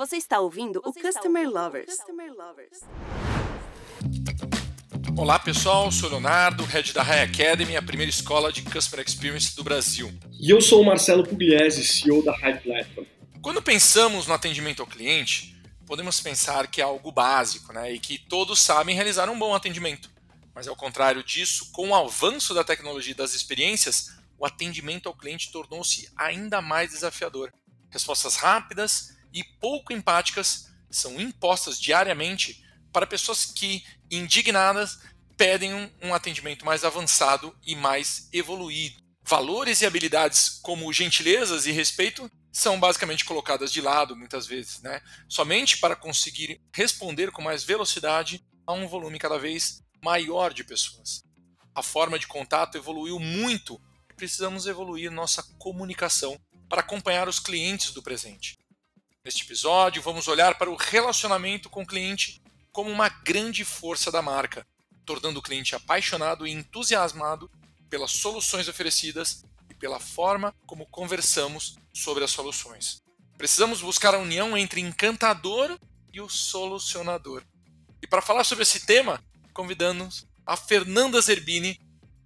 Você está ouvindo Você o Customer ouvindo Lovers. Customer Lovers. Olá pessoal, sou Leonardo, head da High Academy, a primeira escola de Customer Experience do Brasil. E eu sou o Marcelo Pugliese, CEO da High Platform. Quando pensamos no atendimento ao cliente, podemos pensar que é algo básico né, e que todos sabem realizar um bom atendimento. Mas ao contrário disso, com o avanço da tecnologia e das experiências, o atendimento ao cliente tornou-se ainda mais desafiador. Respostas rápidas e pouco empáticas são impostas diariamente para pessoas que, indignadas, pedem um, atendimento mais avançado e mais evoluído. Valores e habilidades como gentilezas e respeito são basicamente colocadas de lado muitas vezes, né? Somente para conseguir responder com mais velocidade a um volume cada vez maior de pessoas. A forma de contato evoluiu muito precisamos evoluir nossa comunicação para acompanhar os clientes do presente. Neste episódio, vamos olhar para o relacionamento com o cliente como uma grande força da marca, tornando o cliente apaixonado e entusiasmado pelas soluções oferecidas e pela forma como conversamos sobre as soluções. Precisamos buscar a união entre encantador e o solucionador. E para falar sobre esse tema, convidamos a Fernanda Zerbini,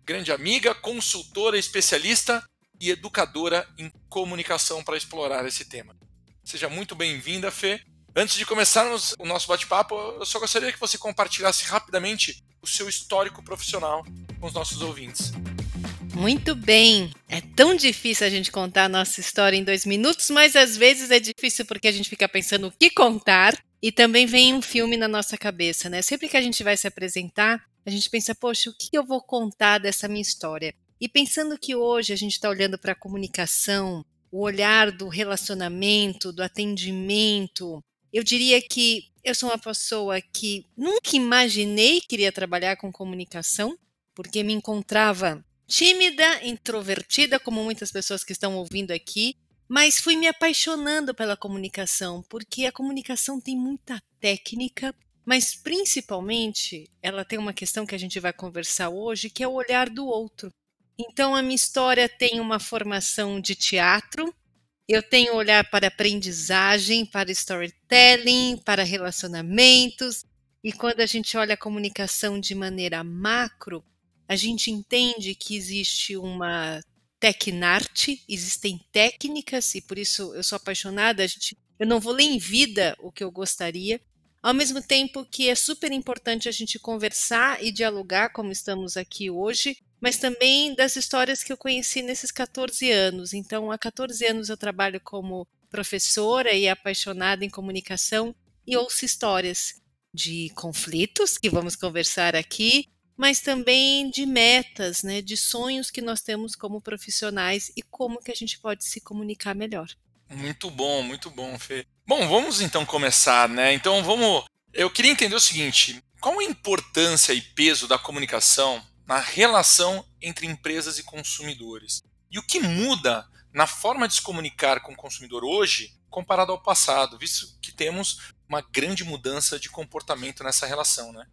grande amiga, consultora, especialista e educadora em comunicação para explorar esse tema. Seja muito bem-vinda, Fê. Antes de começarmos o nosso bate-papo, eu só gostaria que você compartilhasse rapidamente o seu histórico profissional com os nossos ouvintes. Muito bem. É tão difícil a gente contar a nossa história em dois minutos, mas às vezes é difícil porque a gente fica pensando o que contar e também vem um filme na nossa cabeça, né? Sempre que a gente vai se apresentar, a gente pensa, poxa, o que eu vou contar dessa minha história? E pensando que hoje a gente está olhando para a comunicação, o olhar do relacionamento, do atendimento, eu diria que eu sou uma pessoa que nunca imaginei que iria trabalhar com comunicação, porque me encontrava tímida, introvertida, como muitas pessoas que estão ouvindo aqui, mas fui me apaixonando pela comunicação, porque a comunicação tem muita técnica, mas principalmente ela tem uma questão que a gente vai conversar hoje, que é o olhar do outro. Então a minha história tem uma formação de teatro, eu tenho olhar para aprendizagem, para storytelling, para relacionamentos, e quando a gente olha a comunicação de maneira macro, a gente entende que existe uma tecnarte, existem técnicas, e por isso eu sou apaixonada, gente, eu não vou ler em vida o que eu gostaria, ao mesmo tempo que é super importante a gente conversar e dialogar, como estamos aqui hoje, mas também das histórias que eu conheci nesses 14 anos. Então, há 14 anos eu trabalho como professora e apaixonada em comunicação e ouço histórias de conflitos que vamos conversar aqui, mas também de metas, né, de sonhos que nós temos como profissionais e como que a gente pode se comunicar melhor. Muito bom, muito bom, Fê. Bom, vamos então começar, né? Então vamos. Eu queria entender o seguinte: qual a importância e peso da comunicação na relação entre empresas e consumidores? E o que muda na forma de se comunicar com o consumidor hoje comparado ao passado, visto que temos uma grande mudança de comportamento nessa relação, né?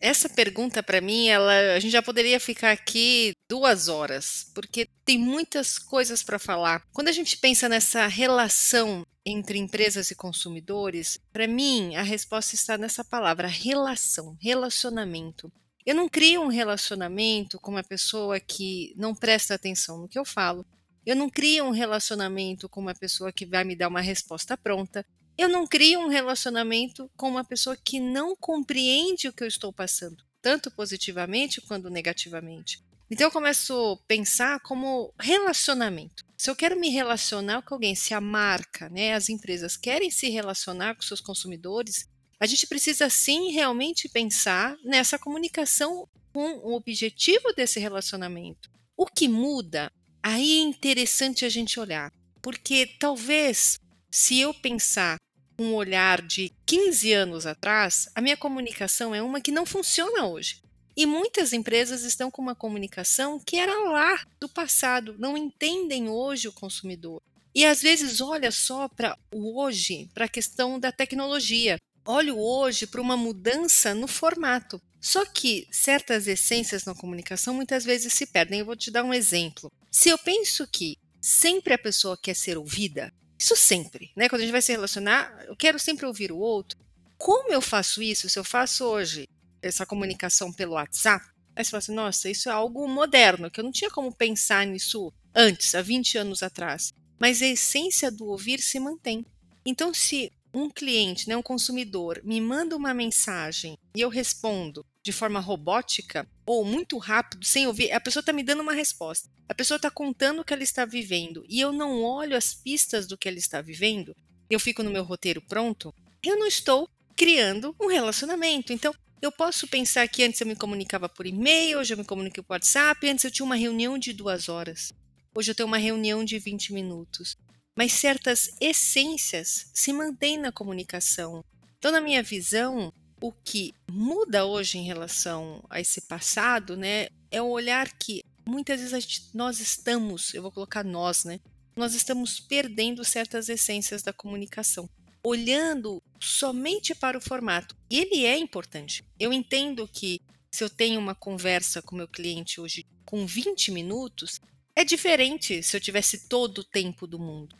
Essa pergunta, para mim, ela, a gente já poderia ficar aqui duas horas, porque tem muitas coisas para falar. Quando a gente pensa nessa relação entre empresas e consumidores, para mim, a resposta está nessa palavra: relação, relacionamento. Eu não crio um relacionamento com uma pessoa que não presta atenção no que eu falo. Eu não crio um relacionamento com uma pessoa que vai me dar uma resposta pronta. Eu não crio um relacionamento com uma pessoa que não compreende o que eu estou passando, tanto positivamente quanto negativamente. Então eu começo a pensar como relacionamento. Se eu quero me relacionar com alguém, se a marca, né, as empresas querem se relacionar com seus consumidores, a gente precisa sim realmente pensar nessa comunicação com o objetivo desse relacionamento. O que muda? Aí é interessante a gente olhar, porque talvez se eu pensar um olhar de 15 anos atrás, a minha comunicação é uma que não funciona hoje. E muitas empresas estão com uma comunicação que era lá do passado, não entendem hoje o consumidor. E às vezes olha só para o hoje, para a questão da tecnologia. Olho hoje para uma mudança no formato. Só que certas essências na comunicação muitas vezes se perdem. Eu vou te dar um exemplo. Se eu penso que sempre a pessoa quer ser ouvida, Isso sempre, né? Quando a gente vai se relacionar, eu quero sempre ouvir o outro. Como eu faço isso? Se eu faço hoje essa comunicação pelo WhatsApp, aí você fala assim, nossa, isso é algo moderno, que eu não tinha como pensar nisso antes, há 20 anos atrás. Mas a essência do ouvir se mantém. Então, se um cliente, né, um consumidor, me manda uma mensagem e eu respondo de forma robótica ou muito rápido, sem ouvir, a pessoa está me dando uma resposta. A pessoa está contando o que ela está vivendo e eu não olho as pistas do que ela está vivendo, eu fico no meu roteiro pronto, eu não estou criando um relacionamento. Então, eu posso pensar que antes eu me comunicava por e-mail, hoje eu me comunico por WhatsApp, antes eu tinha uma reunião de duas horas, hoje eu tenho uma reunião de 20 minutos. Mas certas essências se mantêm na comunicação. Então, na minha visão, o que muda hoje em relação a esse passado, né, é o olhar que muitas vezes gente, nós estamos, eu vou colocar nós, né, nós estamos perdendo certas essências da comunicação olhando somente para o formato. E ele é importante. Eu entendo que se eu tenho uma conversa com meu cliente hoje com 20 minutos, é diferente se eu tivesse todo o tempo do mundo.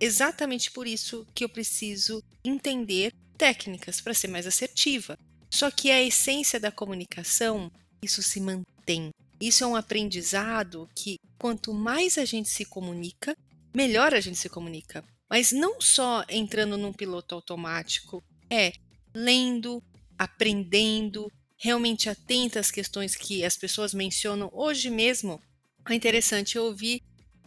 Exatamente por isso que eu preciso entender técnicas para ser mais assertiva. Só que a essência da comunicação, isso se mantém. Isso é um aprendizado que quanto mais a gente se comunica, melhor a gente se comunica. Mas não só entrando num piloto automático, é lendo, aprendendo, realmente atenta às questões que as pessoas mencionam. Hoje mesmo é interessante ouvir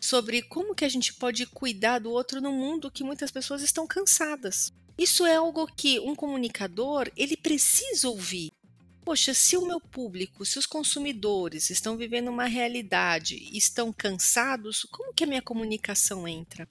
sobre como que a gente pode cuidar do outro no mundo que muitas pessoas estão cansadas. Isso é algo que um comunicador, ele precisa ouvir. Poxa, se o meu público, se os consumidores estão vivendo uma realidade estão cansados, como que a minha comunicação entra?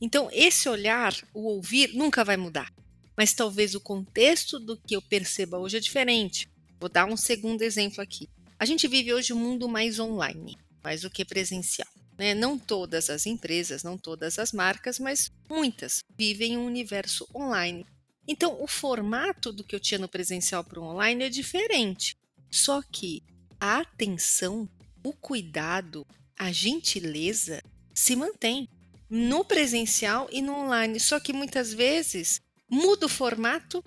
Então, esse olhar, o ouvir, nunca vai mudar. Mas talvez o contexto do que eu perceba hoje é diferente. Vou dar um segundo exemplo aqui. A gente vive hoje um mundo mais online, mais do que presencial. Né? Não todas as empresas, não todas as marcas, mas muitas vivem um universo online. Então, o formato do que eu tinha no presencial para o online é diferente. Só que a atenção, o cuidado, a gentileza se mantém no presencial e no online. Só que muitas vezes muda o formato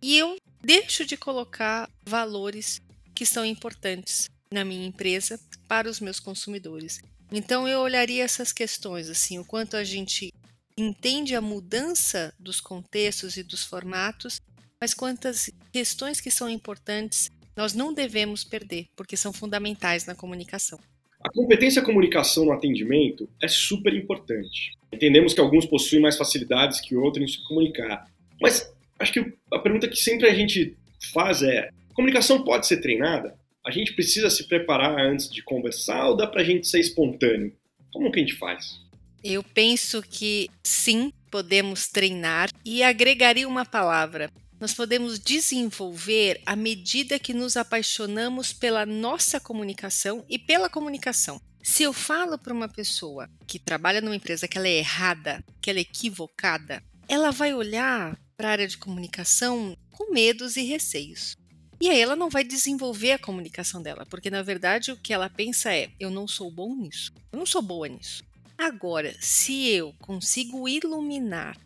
e eu deixo de colocar valores que são importantes na minha empresa para os meus consumidores. Então eu olharia essas questões assim, o quanto a gente entende a mudança dos contextos e dos formatos, mas quantas questões que são importantes nós não devemos perder, porque são fundamentais na comunicação. A competência comunicação no atendimento é super importante. Entendemos que alguns possuem mais facilidades que outros em se comunicar. Mas acho que a pergunta que sempre a gente faz é: comunicação pode ser treinada? A gente precisa se preparar antes de conversar ou dá pra gente ser espontâneo? Como que a gente faz? Eu penso que sim, podemos treinar e agregaria uma palavra: nós podemos desenvolver à medida que nos apaixonamos pela nossa comunicação e pela comunicação. Se eu falo para uma pessoa que trabalha numa empresa que ela é errada, que ela é equivocada, ela vai olhar para a área de comunicação com medos e receios. E aí ela não vai desenvolver a comunicação dela, porque na verdade o que ela pensa é: eu não sou bom nisso, eu não sou boa nisso. Agora, se eu consigo iluminar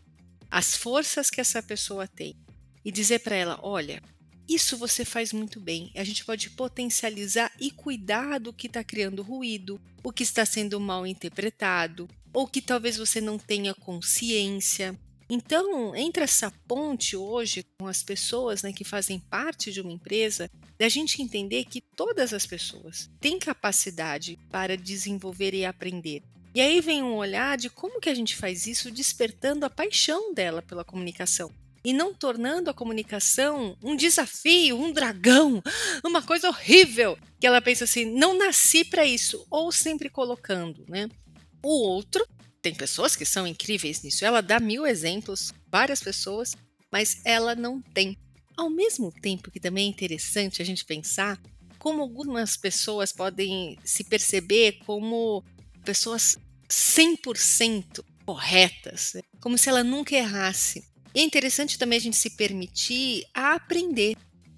as forças que essa pessoa tem e dizer para ela: olha, isso você faz muito bem. A gente pode potencializar e cuidar do que está criando ruído, o que está sendo mal interpretado, ou que talvez você não tenha consciência. Então, entre essa ponte hoje com as pessoas né, que fazem parte de uma empresa, da gente entender que todas as pessoas têm capacidade para desenvolver e aprender. E aí vem um olhar de como que a gente faz isso despertando a paixão dela pela comunicação e não tornando a comunicação um desafio, um dragão, uma coisa horrível, que ela pensa assim, não nasci para isso, ou sempre colocando, né? O outro, tem pessoas que são incríveis nisso, ela dá mil exemplos, várias pessoas, mas ela não tem. Ao mesmo tempo que também é interessante a gente pensar como algumas pessoas podem se perceber como pessoas 100% corretas, né? como se ela nunca errasse. E é interessante também a gente se permitir a aprender,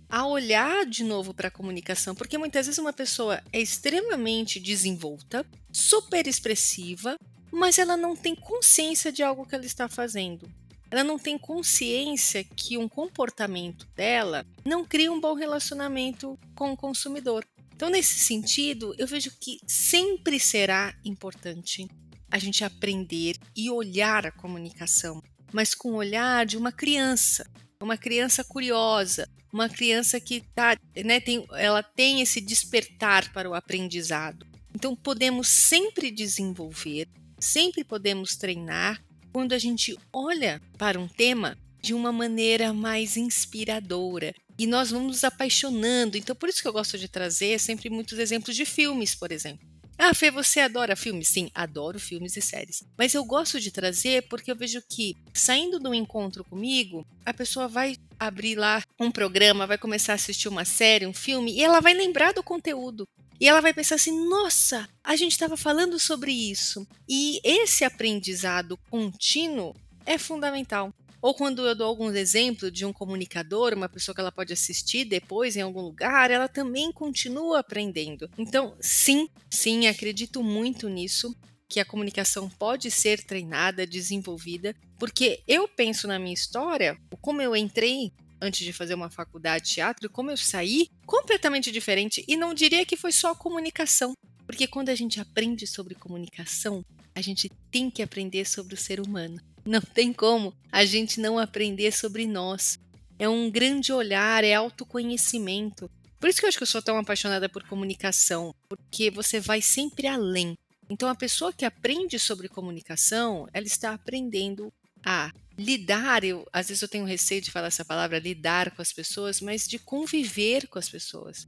a olhar de novo para a comunicação, porque muitas vezes uma pessoa é extremamente desenvolta, super expressiva, mas ela não tem consciência de algo que ela está fazendo. Ela não tem consciência que um comportamento dela não cria um bom relacionamento com o consumidor. Então, nesse sentido, eu vejo que sempre será importante a gente aprender e olhar a comunicação, mas com o olhar de uma criança, uma criança curiosa, uma criança que tá, né, tem, ela tem esse despertar para o aprendizado. Então, podemos sempre desenvolver, sempre podemos treinar quando a gente olha para um tema de uma maneira mais inspiradora. E nós vamos nos apaixonando. Então, por isso que eu gosto de trazer sempre muitos exemplos de filmes, por exemplo. Ah, Fê, você adora filmes? Sim, adoro filmes e séries. Mas eu gosto de trazer porque eu vejo que, saindo do encontro comigo, a pessoa vai abrir lá um programa, vai começar a assistir uma série, um filme, e ela vai lembrar do conteúdo. E ela vai pensar assim: nossa, a gente estava falando sobre isso. E esse aprendizado contínuo é fundamental. Ou quando eu dou alguns exemplos de um comunicador, uma pessoa que ela pode assistir depois em algum lugar, ela também continua aprendendo. Então, sim, sim, acredito muito nisso que a comunicação pode ser treinada, desenvolvida, porque eu penso na minha história, como eu entrei antes de fazer uma faculdade de teatro, como eu saí completamente diferente e não diria que foi só comunicação, porque quando a gente aprende sobre comunicação, a gente tem que aprender sobre o ser humano. Não tem como a gente não aprender sobre nós. É um grande olhar, é autoconhecimento. Por isso que eu acho que eu sou tão apaixonada por comunicação, porque você vai sempre além. Então, a pessoa que aprende sobre comunicação, ela está aprendendo a lidar. Eu, às vezes eu tenho receio de falar essa palavra, lidar com as pessoas, mas de conviver com as pessoas,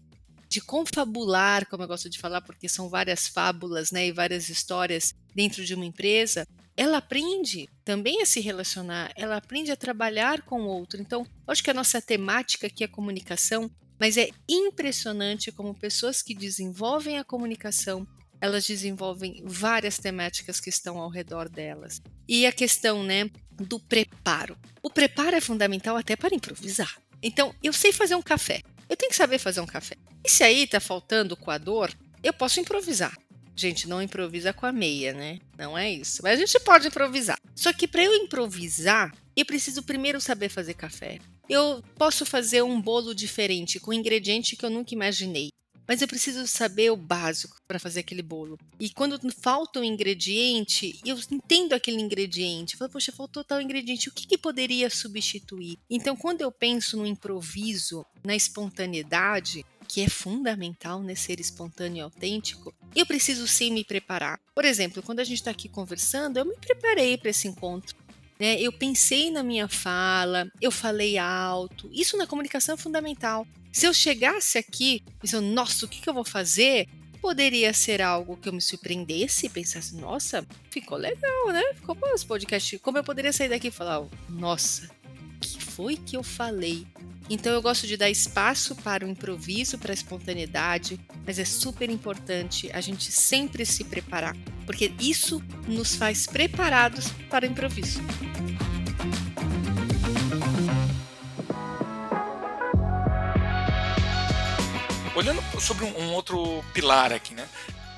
de confabular, como eu gosto de falar, porque são várias fábulas, né, e várias histórias dentro de uma empresa ela aprende também a se relacionar, ela aprende a trabalhar com o outro. Então, acho que a nossa temática aqui é comunicação, mas é impressionante como pessoas que desenvolvem a comunicação, elas desenvolvem várias temáticas que estão ao redor delas. E a questão, né, do preparo. O preparo é fundamental até para improvisar. Então, eu sei fazer um café. Eu tenho que saber fazer um café. E se aí está faltando o coador, eu posso improvisar. Gente, não improvisa com a meia, né? Não é isso. Mas a gente pode improvisar. Só que para eu improvisar, eu preciso primeiro saber fazer café. Eu posso fazer um bolo diferente com ingrediente que eu nunca imaginei. Mas eu preciso saber o básico para fazer aquele bolo. E quando falta um ingrediente, eu entendo aquele ingrediente. Eu falo, poxa, faltou tal ingrediente, o que, que poderia substituir? Então, quando eu penso no improviso, na espontaneidade, que é fundamental né, ser espontâneo e autêntico, eu preciso sim me preparar. Por exemplo, quando a gente está aqui conversando, eu me preparei para esse encontro. Né? Eu pensei na minha fala, eu falei alto. Isso na comunicação é fundamental. Se eu chegasse aqui pensando, nossa, o que, que eu vou fazer? Poderia ser algo que eu me surpreendesse e pensasse, nossa, ficou legal, né? Ficou bom esse podcast. Como eu poderia sair daqui e falar, nossa, que foi que eu falei? Então eu gosto de dar espaço para o improviso, para a espontaneidade, mas é super importante a gente sempre se preparar, porque isso nos faz preparados para o improviso. Olhando sobre um, outro pilar aqui, né?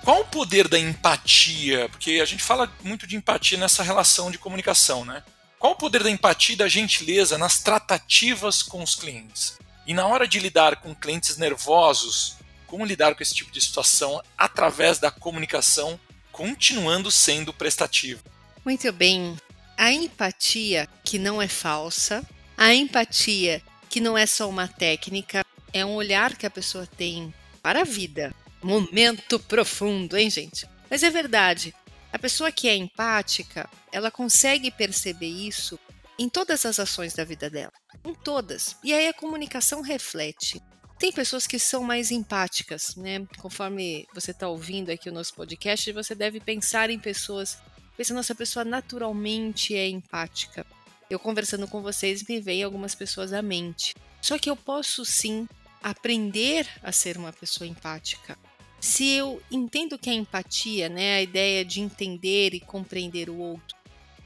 Qual o poder da empatia? Porque a gente fala muito de empatia nessa relação de comunicação, né? Qual o poder da empatia e da gentileza nas tratativas com os clientes? E na hora de lidar com clientes nervosos, como lidar com esse tipo de situação através da comunicação, continuando sendo prestativo? Muito bem. A empatia que não é falsa, a empatia que não é só uma técnica, é um olhar que a pessoa tem para a vida. Momento profundo, hein, gente? Mas é verdade. A pessoa que é empática, ela consegue perceber isso em todas as ações da vida dela, em todas. E aí a comunicação reflete. Tem pessoas que são mais empáticas, né? Conforme você está ouvindo aqui o nosso podcast, você deve pensar em pessoas, pensando essa pessoa naturalmente é empática. Eu conversando com vocês me veio algumas pessoas à mente. Só que eu posso sim aprender a ser uma pessoa empática se eu entendo que a empatia, né, a ideia de entender e compreender o outro,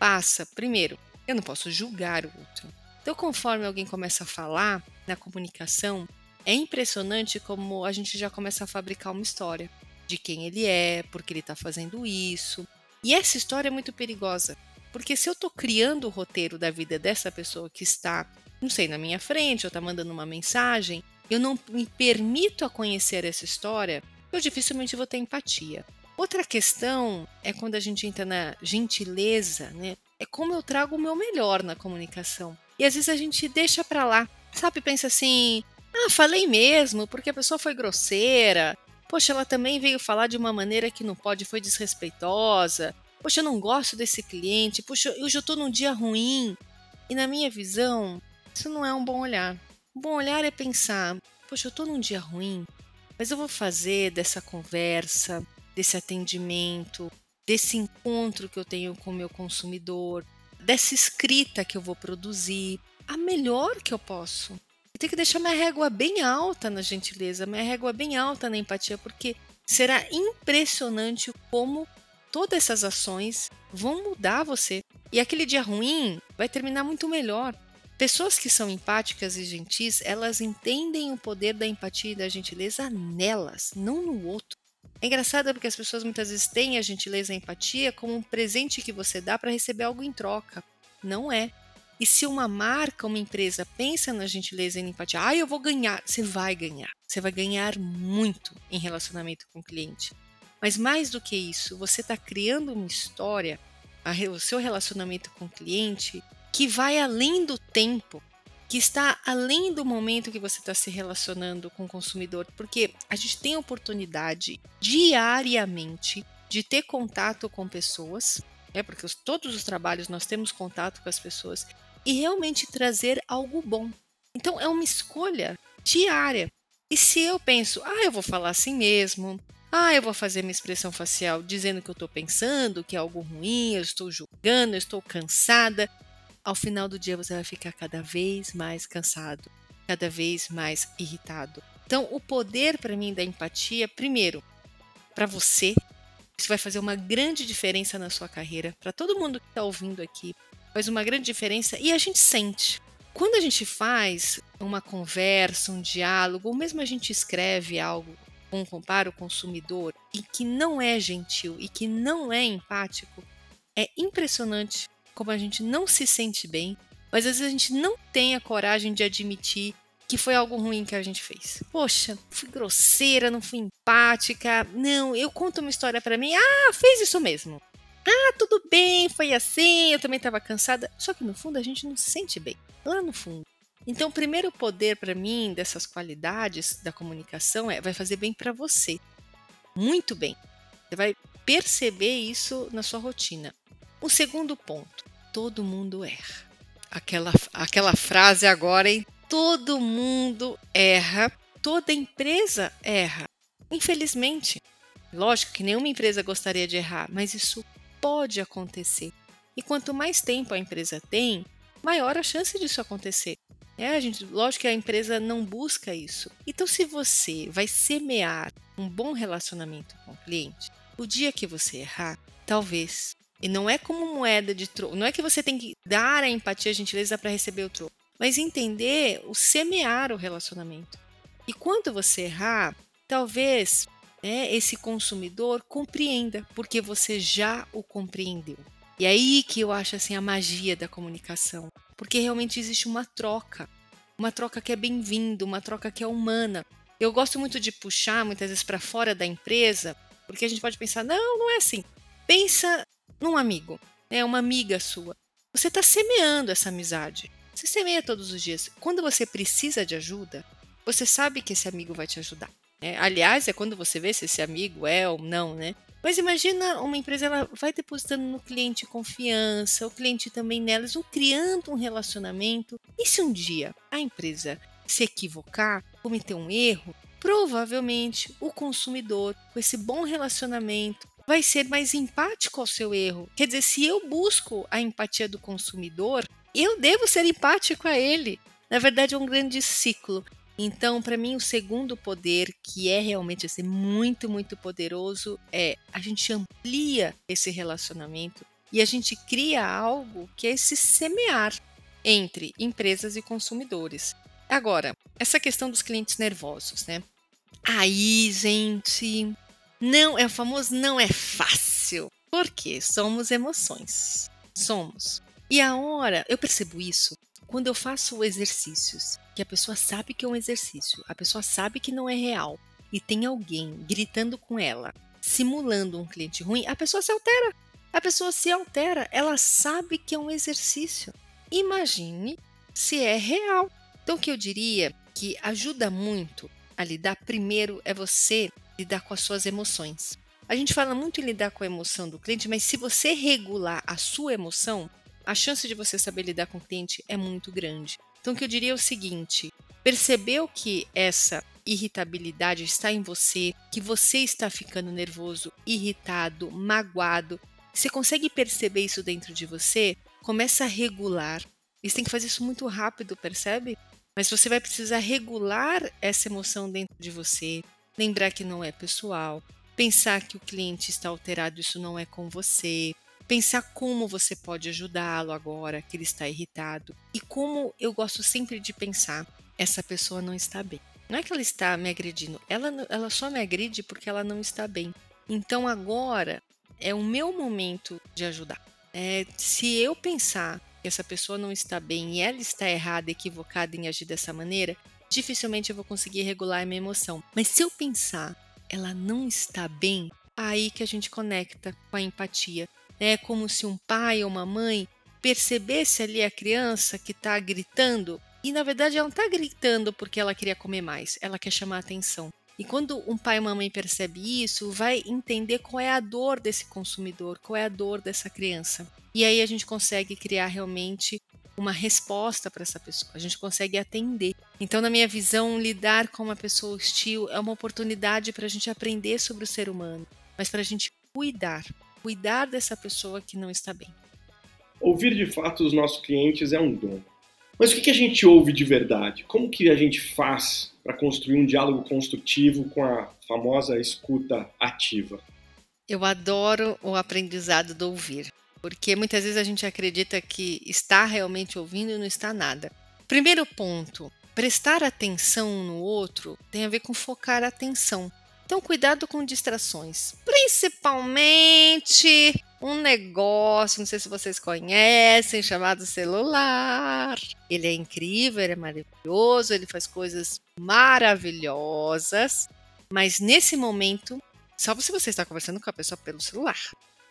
passa, primeiro, eu não posso julgar o outro. Então, conforme alguém começa a falar na comunicação, é impressionante como a gente já começa a fabricar uma história de quem ele é, por que ele está fazendo isso. E essa história é muito perigosa, porque se eu estou criando o roteiro da vida dessa pessoa que está, não sei, na minha frente, ou está mandando uma mensagem, eu não me permito a conhecer essa história, eu dificilmente vou ter empatia. Outra questão é quando a gente entra na gentileza, né? É como eu trago o meu melhor na comunicação. E às vezes a gente deixa para lá, sabe? Pensa assim: ah, falei mesmo, porque a pessoa foi grosseira. Poxa, ela também veio falar de uma maneira que não pode, foi desrespeitosa. Poxa, eu não gosto desse cliente. Poxa, eu já estou num dia ruim. E na minha visão, isso não é um bom olhar. Um bom olhar é pensar: poxa, eu estou num dia ruim, mas eu vou fazer dessa conversa, desse atendimento, desse encontro que eu tenho com o meu consumidor, dessa escrita que eu vou produzir, a melhor que eu posso. Eu tenho que deixar minha régua bem alta na gentileza, minha régua bem alta na empatia, porque será impressionante como todas essas ações vão mudar você. E aquele dia ruim vai terminar muito melhor. Pessoas que são empáticas e gentis, elas entendem o poder da empatia e da gentileza nelas, não no outro. É engraçado porque as pessoas muitas vezes têm a gentileza e a empatia como um presente que você dá para receber algo em troca. Não é. E se uma marca, uma empresa pensa na gentileza e na empatia, ah, eu vou ganhar, você vai ganhar. Você vai ganhar muito em relacionamento com o cliente. Mas mais do que isso, você está criando uma história, o seu relacionamento com o cliente, que vai além do tempo que está além do momento que você está se relacionando com o consumidor, porque a gente tem oportunidade diariamente de ter contato com pessoas, é porque os, todos os trabalhos nós temos contato com as pessoas e realmente trazer algo bom. Então é uma escolha diária. E se eu penso, ah, eu vou falar assim mesmo, ah, eu vou fazer minha expressão facial dizendo que eu estou pensando, que é algo ruim, eu estou julgando, eu estou cansada, ao final do dia você vai ficar cada vez mais cansado, cada vez mais irritado. Então, o poder para mim da empatia, primeiro, para você, isso vai fazer uma grande diferença na sua carreira, para todo mundo que está ouvindo aqui, faz uma grande diferença e a gente sente. Quando a gente faz uma conversa, um diálogo, ou mesmo a gente escreve algo com para o consumidor e que não é gentil e que não é empático, é impressionante como a gente não se sente bem, mas às vezes a gente não tem a coragem de admitir que foi algo ruim que a gente fez. Poxa, fui grosseira, não fui empática. Não, eu conto uma história para mim. Ah, fez isso mesmo. Ah, tudo bem, foi assim, eu também estava cansada. Só que no fundo a gente não se sente bem. Lá no fundo. Então, o primeiro poder para mim dessas qualidades da comunicação é vai fazer bem para você. Muito bem. Você vai perceber isso na sua rotina. O segundo ponto, todo mundo erra. Aquela, aquela frase agora, hein? Todo mundo erra, toda empresa erra. Infelizmente. Lógico que nenhuma empresa gostaria de errar, mas isso pode acontecer. E quanto mais tempo a empresa tem, maior a chance disso acontecer. É, gente, lógico que a empresa não busca isso. Então, se você vai semear um bom relacionamento com o cliente, o dia que você errar, talvez e não é como moeda de troco. Não é que você tem que dar a empatia, a gentileza para receber o troco. Mas entender o semear o relacionamento. E quando você errar, talvez né, esse consumidor compreenda, porque você já o compreendeu. E é aí que eu acho assim a magia da comunicação, porque realmente existe uma troca, uma troca que é bem-vinda, uma troca que é humana. Eu gosto muito de puxar muitas vezes para fora da empresa, porque a gente pode pensar, não, não é assim. Pensa num amigo, é uma amiga sua. Você está semeando essa amizade. Você semeia todos os dias. Quando você precisa de ajuda, você sabe que esse amigo vai te ajudar. Né? Aliás, é quando você vê se esse amigo é ou não, né? Mas imagina uma empresa, ela vai depositando no cliente confiança, o cliente também nelas, vão criando um relacionamento. E se um dia a empresa se equivocar, cometer um erro, provavelmente o consumidor, com esse bom relacionamento, vai ser mais empático ao seu erro. Quer dizer, se eu busco a empatia do consumidor, eu devo ser empático a ele. Na verdade, é um grande ciclo. Então, para mim, o segundo poder, que é realmente assim, muito, muito poderoso, é a gente amplia esse relacionamento e a gente cria algo que é esse semear entre empresas e consumidores. Agora, essa questão dos clientes nervosos, né? Aí, gente, não, é o famoso não é fácil. Porque somos emoções. Somos. E a hora, eu percebo isso quando eu faço exercícios, que a pessoa sabe que é um exercício, a pessoa sabe que não é real e tem alguém gritando com ela, simulando um cliente ruim, a pessoa se altera. A pessoa se altera, ela sabe que é um exercício. Imagine se é real. Então, o que eu diria que ajuda muito a lidar primeiro é você lidar com as suas emoções. A gente fala muito em lidar com a emoção do cliente, mas se você regular a sua emoção, a chance de você saber lidar com o cliente é muito grande. Então, o que eu diria é o seguinte: percebeu que essa irritabilidade está em você, que você está ficando nervoso, irritado, magoado, você consegue perceber isso dentro de você? Começa a regular. Você tem que fazer isso muito rápido, percebe? Mas você vai precisar regular essa emoção dentro de você, lembrar que não é pessoal, pensar que o cliente está alterado, isso não é com você, pensar como você pode ajudá-lo agora que ele está irritado. E como eu gosto sempre de pensar, essa pessoa não está bem. Não é que ela está me agredindo, ela, ela só me agride porque ela não está bem. Então agora é o meu momento de ajudar. É, se eu pensar que essa pessoa não está bem e ela está errada, equivocada em agir dessa maneira, dificilmente eu vou conseguir regular a minha emoção. Mas se eu pensar, ela não está bem, aí que a gente conecta com a empatia. É como se um pai ou uma mãe percebesse ali a criança que está gritando e na verdade ela não está gritando porque ela queria comer mais, ela quer chamar atenção. E quando um pai e uma mãe percebe isso, vai entender qual é a dor desse consumidor, qual é a dor dessa criança. E aí a gente consegue criar realmente uma resposta para essa pessoa, a gente consegue atender. Então, na minha visão, lidar com uma pessoa hostil é uma oportunidade para a gente aprender sobre o ser humano, mas para a gente cuidar, cuidar dessa pessoa que não está bem. Ouvir de fato os nossos clientes é um dom. Mas o que a gente ouve de verdade? Como que a gente faz para construir um diálogo construtivo com a famosa escuta ativa? Eu adoro o aprendizado do ouvir, porque muitas vezes a gente acredita que está realmente ouvindo e não está nada. Primeiro ponto, prestar atenção no outro tem a ver com focar a atenção. Então, cuidado com distrações, principalmente um negócio, não sei se vocês conhecem, chamado celular. Ele é incrível, ele é maravilhoso, ele faz coisas maravilhosas, mas nesse momento, só se você está conversando com a pessoa pelo celular.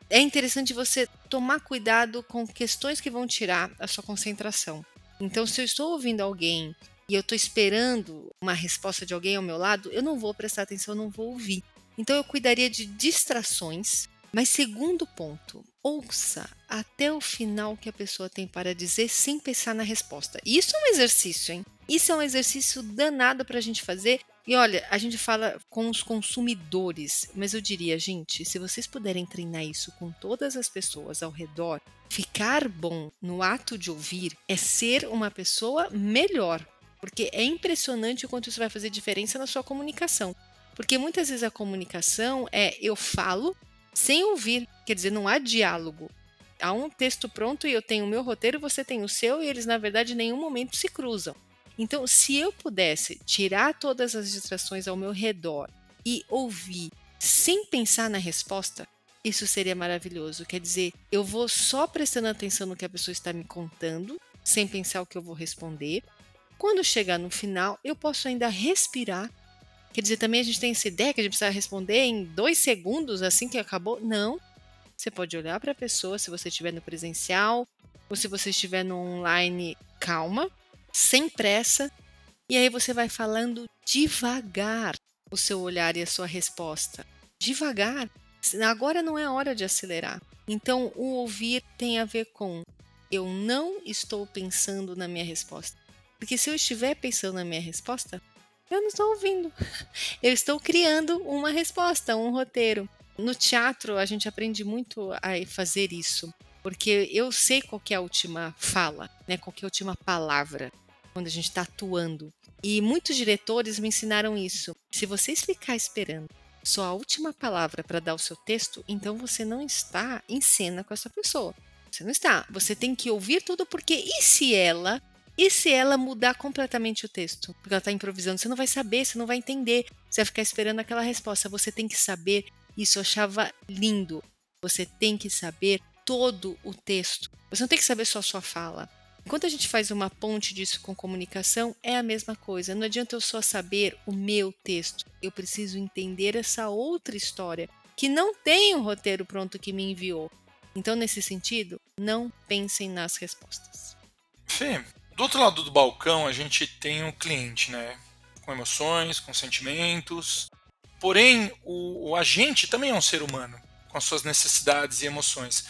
É interessante você tomar cuidado com questões que vão tirar a sua concentração. Então, se eu estou ouvindo alguém e eu estou esperando uma resposta de alguém ao meu lado, eu não vou prestar atenção, eu não vou ouvir. Então, eu cuidaria de distrações mas segundo ponto, ouça até o final que a pessoa tem para dizer sem pensar na resposta. Isso é um exercício, hein? Isso é um exercício danado para a gente fazer. E olha, a gente fala com os consumidores, mas eu diria, gente, se vocês puderem treinar isso com todas as pessoas ao redor, ficar bom no ato de ouvir é ser uma pessoa melhor. Porque é impressionante o quanto isso vai fazer diferença na sua comunicação. Porque muitas vezes a comunicação é eu falo, sem ouvir. Quer dizer, não há diálogo. Há um texto pronto e eu tenho o meu roteiro, você tem o seu, e eles, na verdade, em nenhum momento se cruzam. Então, se eu pudesse tirar todas as distrações ao meu redor e ouvir sem pensar na resposta, isso seria maravilhoso. Quer dizer, eu vou só prestando atenção no que a pessoa está me contando, sem pensar o que eu vou responder. Quando chegar no final, eu posso ainda respirar Quer dizer, também a gente tem essa ideia que a gente precisa responder em dois segundos assim que acabou. Não. Você pode olhar para a pessoa se você estiver no presencial ou se você estiver no online, calma, sem pressa, e aí você vai falando devagar o seu olhar e a sua resposta. Devagar. Agora não é hora de acelerar. Então, o ouvir tem a ver com eu não estou pensando na minha resposta. Porque se eu estiver pensando na minha resposta, eu não estou ouvindo. Eu estou criando uma resposta, um roteiro. No teatro, a gente aprende muito a fazer isso, porque eu sei qual é a última fala, né? qual é a última palavra quando a gente está atuando. E muitos diretores me ensinaram isso. Se você ficar esperando só a última palavra para dar o seu texto, então você não está em cena com essa pessoa. Você não está. Você tem que ouvir tudo, porque e se ela e se ela mudar completamente o texto? Porque ela está improvisando, você não vai saber, você não vai entender, você vai ficar esperando aquela resposta. Você tem que saber. Isso eu achava lindo. Você tem que saber todo o texto. Você não tem que saber só a sua fala. Enquanto a gente faz uma ponte disso com comunicação, é a mesma coisa. Não adianta eu só saber o meu texto. Eu preciso entender essa outra história que não tem um roteiro pronto que me enviou. Então, nesse sentido, não pensem nas respostas. Fê, do outro lado do balcão, a gente tem um cliente, né? Com emoções, com sentimentos. Porém, o, o agente também é um ser humano, com as suas necessidades e emoções.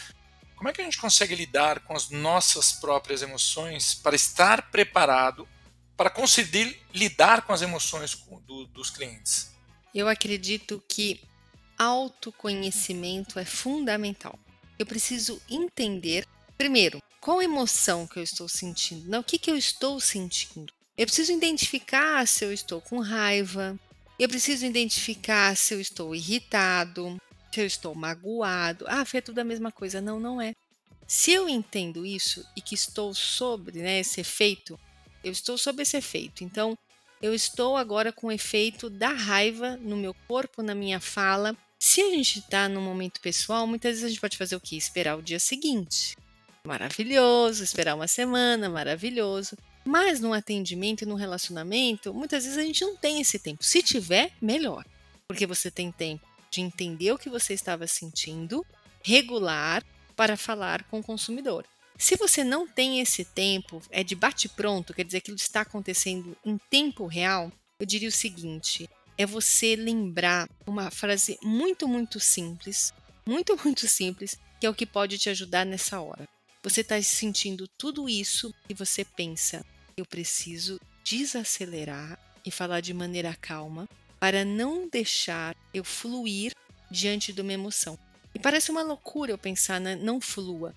Como é que a gente consegue lidar com as nossas próprias emoções para estar preparado para conseguir lidar com as emoções do, dos clientes? Eu acredito que autoconhecimento é fundamental. Eu preciso entender, primeiro, qual emoção que eu estou sentindo, não o que, que eu estou sentindo. Eu preciso identificar se eu estou com raiva, eu preciso identificar se eu estou irritado, eu estou magoado. Ah, foi tudo a mesma coisa. Não, não é. Se eu entendo isso e que estou sobre né, esse efeito, eu estou sob esse efeito. Então, eu estou agora com o efeito da raiva no meu corpo, na minha fala. Se a gente está no momento pessoal, muitas vezes a gente pode fazer o quê? Esperar o dia seguinte. Maravilhoso, esperar uma semana, maravilhoso. Mas no atendimento e no relacionamento, muitas vezes a gente não tem esse tempo. Se tiver, melhor. Porque você tem tempo de entender o que você estava sentindo, regular para falar com o consumidor. Se você não tem esse tempo, é de bate-pronto, quer dizer, aquilo está acontecendo em tempo real, eu diria o seguinte: é você lembrar uma frase muito, muito simples, muito, muito simples, que é o que pode te ajudar nessa hora. Você está sentindo tudo isso e você pensa: eu preciso desacelerar e falar de maneira calma para não deixar eu fluir diante de uma emoção. E parece uma loucura eu pensar na não flua.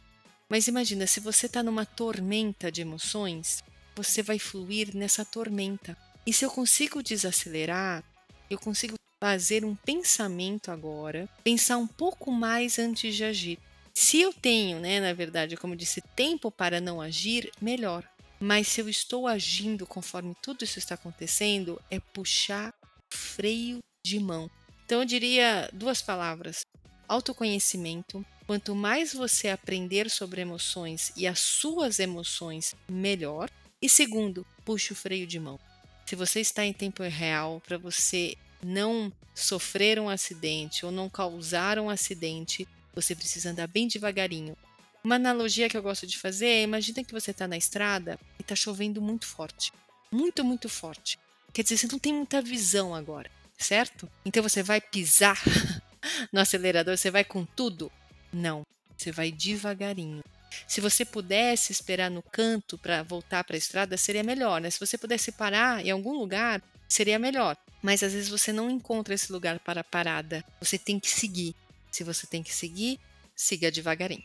Mas imagina, se você está numa tormenta de emoções, você vai fluir nessa tormenta. E se eu consigo desacelerar, eu consigo fazer um pensamento agora, pensar um pouco mais antes de agir. Se eu tenho, né, na verdade, como disse, tempo para não agir, melhor. Mas se eu estou agindo conforme tudo isso está acontecendo, é puxar freio de mão. Então eu diria duas palavras: autoconhecimento. Quanto mais você aprender sobre emoções e as suas emoções, melhor. E segundo, puxe o freio de mão. Se você está em tempo real, para você não sofrer um acidente ou não causar um acidente, você precisa andar bem devagarinho. Uma analogia que eu gosto de fazer é: imagina que você está na estrada e está chovendo muito forte. Muito, muito forte. Quer dizer, você não tem muita visão agora, certo? Então você vai pisar no acelerador, você vai com tudo? Não, você vai devagarinho. Se você pudesse esperar no canto para voltar para a estrada, seria melhor, né? Se você pudesse parar em algum lugar, seria melhor. Mas às vezes você não encontra esse lugar para parada. Você tem que seguir. Se você tem que seguir, siga devagarinho.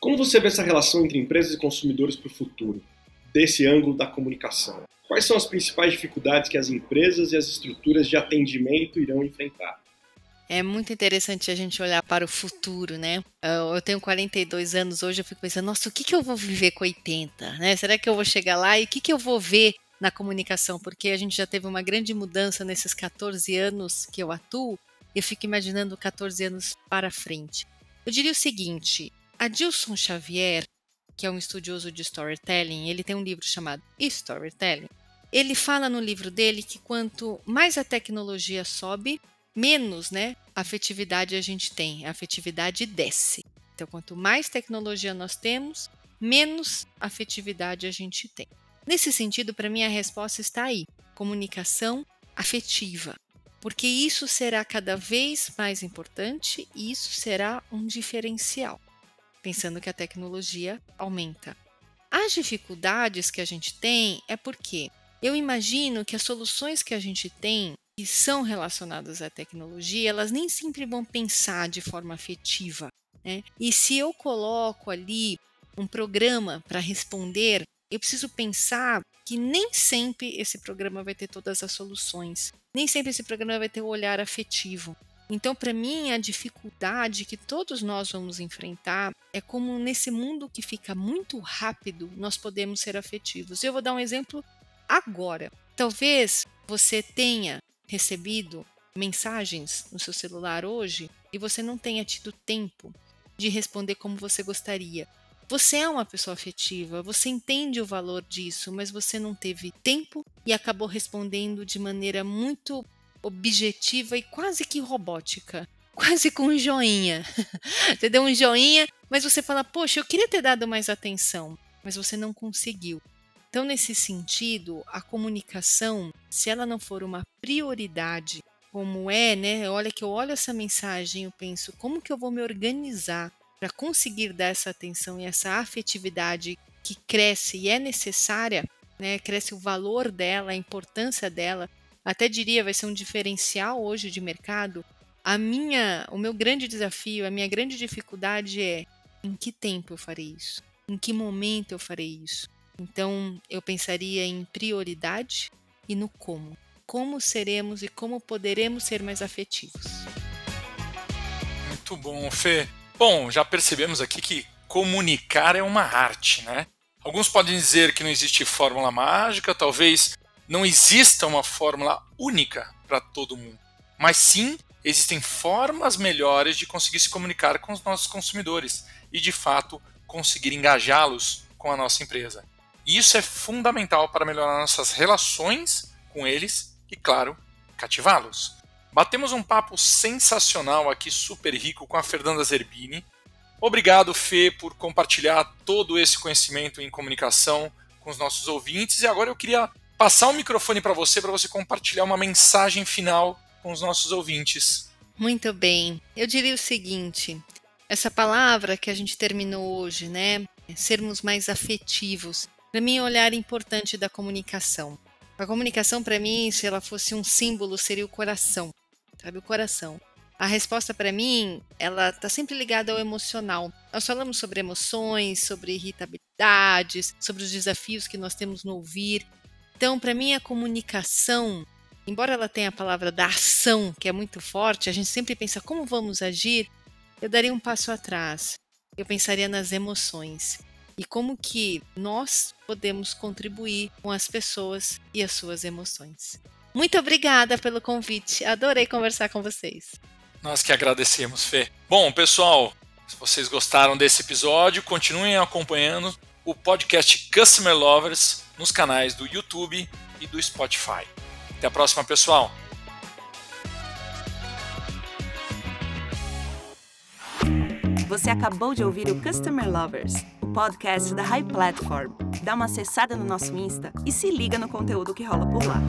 Como você vê essa relação entre empresas e consumidores para o futuro, desse ângulo da comunicação? Quais são as principais dificuldades que as empresas e as estruturas de atendimento irão enfrentar? É muito interessante a gente olhar para o futuro, né? Eu tenho 42 anos hoje, eu fico pensando, nossa, o que, que eu vou viver com 80? Né? Será que eu vou chegar lá e o que, que eu vou ver na comunicação? Porque a gente já teve uma grande mudança nesses 14 anos que eu atuo, eu fico imaginando 14 anos para frente. Eu diria o seguinte: Adilson Xavier, que é um estudioso de storytelling, ele tem um livro chamado Storytelling. Ele fala no livro dele que quanto mais a tecnologia sobe, menos, né, afetividade a gente tem. A afetividade desce. Então, quanto mais tecnologia nós temos, menos afetividade a gente tem. Nesse sentido, para mim a resposta está aí: comunicação afetiva. Porque isso será cada vez mais importante e isso será um diferencial pensando que a tecnologia aumenta. As dificuldades que a gente tem é porque eu imagino que as soluções que a gente tem que são relacionadas à tecnologia, elas nem sempre vão pensar de forma afetiva. Né? E se eu coloco ali um programa para responder, eu preciso pensar que nem sempre esse programa vai ter todas as soluções. Nem sempre esse programa vai ter o olhar afetivo. Então, para mim, a dificuldade que todos nós vamos enfrentar é como nesse mundo que fica muito rápido, nós podemos ser afetivos. Eu vou dar um exemplo agora. Talvez você tenha recebido mensagens no seu celular hoje e você não tenha tido tempo de responder como você gostaria. Você é uma pessoa afetiva, você entende o valor disso, mas você não teve tempo e acabou respondendo de maneira muito objetiva e quase que robótica. Quase com um joinha. você deu um joinha, mas você fala, poxa, eu queria ter dado mais atenção, mas você não conseguiu. Então, nesse sentido, a comunicação, se ela não for uma prioridade, como é, né? Olha que eu olho essa mensagem, eu penso, como que eu vou me organizar para conseguir dar essa atenção e essa afetividade que cresce e é necessária, né? Cresce o valor dela, a importância dela. Até diria, vai ser um diferencial hoje de mercado. A minha, o meu grande desafio, a minha grande dificuldade é em que tempo eu farei isso? Em que momento eu farei isso? Então, eu pensaria em prioridade e no como. Como seremos e como poderemos ser mais afetivos. Muito bom, Fê. Bom, já percebemos aqui que comunicar é uma arte, né? Alguns podem dizer que não existe fórmula mágica, talvez não exista uma fórmula única para todo mundo. Mas sim, existem formas melhores de conseguir se comunicar com os nossos consumidores e, de fato, conseguir engajá-los com a nossa empresa. E isso é fundamental para melhorar nossas relações com eles e, claro, cativá-los. Batemos um papo sensacional aqui, super rico, com a Fernanda Zerbini. Obrigado, Fê, por compartilhar todo esse conhecimento em comunicação com os nossos ouvintes. E agora eu queria passar o microfone para você, para você compartilhar uma mensagem final com os nossos ouvintes. Muito bem. Eu diria o seguinte: essa palavra que a gente terminou hoje, né? Sermos mais afetivos. Para mim, é um olhar importante da comunicação. A comunicação, para mim, se ela fosse um símbolo, seria o coração, sabe? O coração. A resposta para mim, ela está sempre ligada ao emocional. Nós falamos sobre emoções, sobre irritabilidades, sobre os desafios que nós temos no ouvir. Então, para mim, a comunicação, embora ela tenha a palavra da ação, que é muito forte, a gente sempre pensa como vamos agir. Eu daria um passo atrás. Eu pensaria nas emoções e como que nós podemos contribuir com as pessoas e as suas emoções. Muito obrigada pelo convite, adorei conversar com vocês. Nós que agradecemos, Fê. Bom, pessoal, se vocês gostaram desse episódio, continuem acompanhando o podcast Customer Lovers nos canais do YouTube e do Spotify. Até a próxima, pessoal! Você acabou de ouvir o Customer Lovers, o podcast da High Platform. Dá uma acessada no nosso Insta e se liga no conteúdo que rola por lá.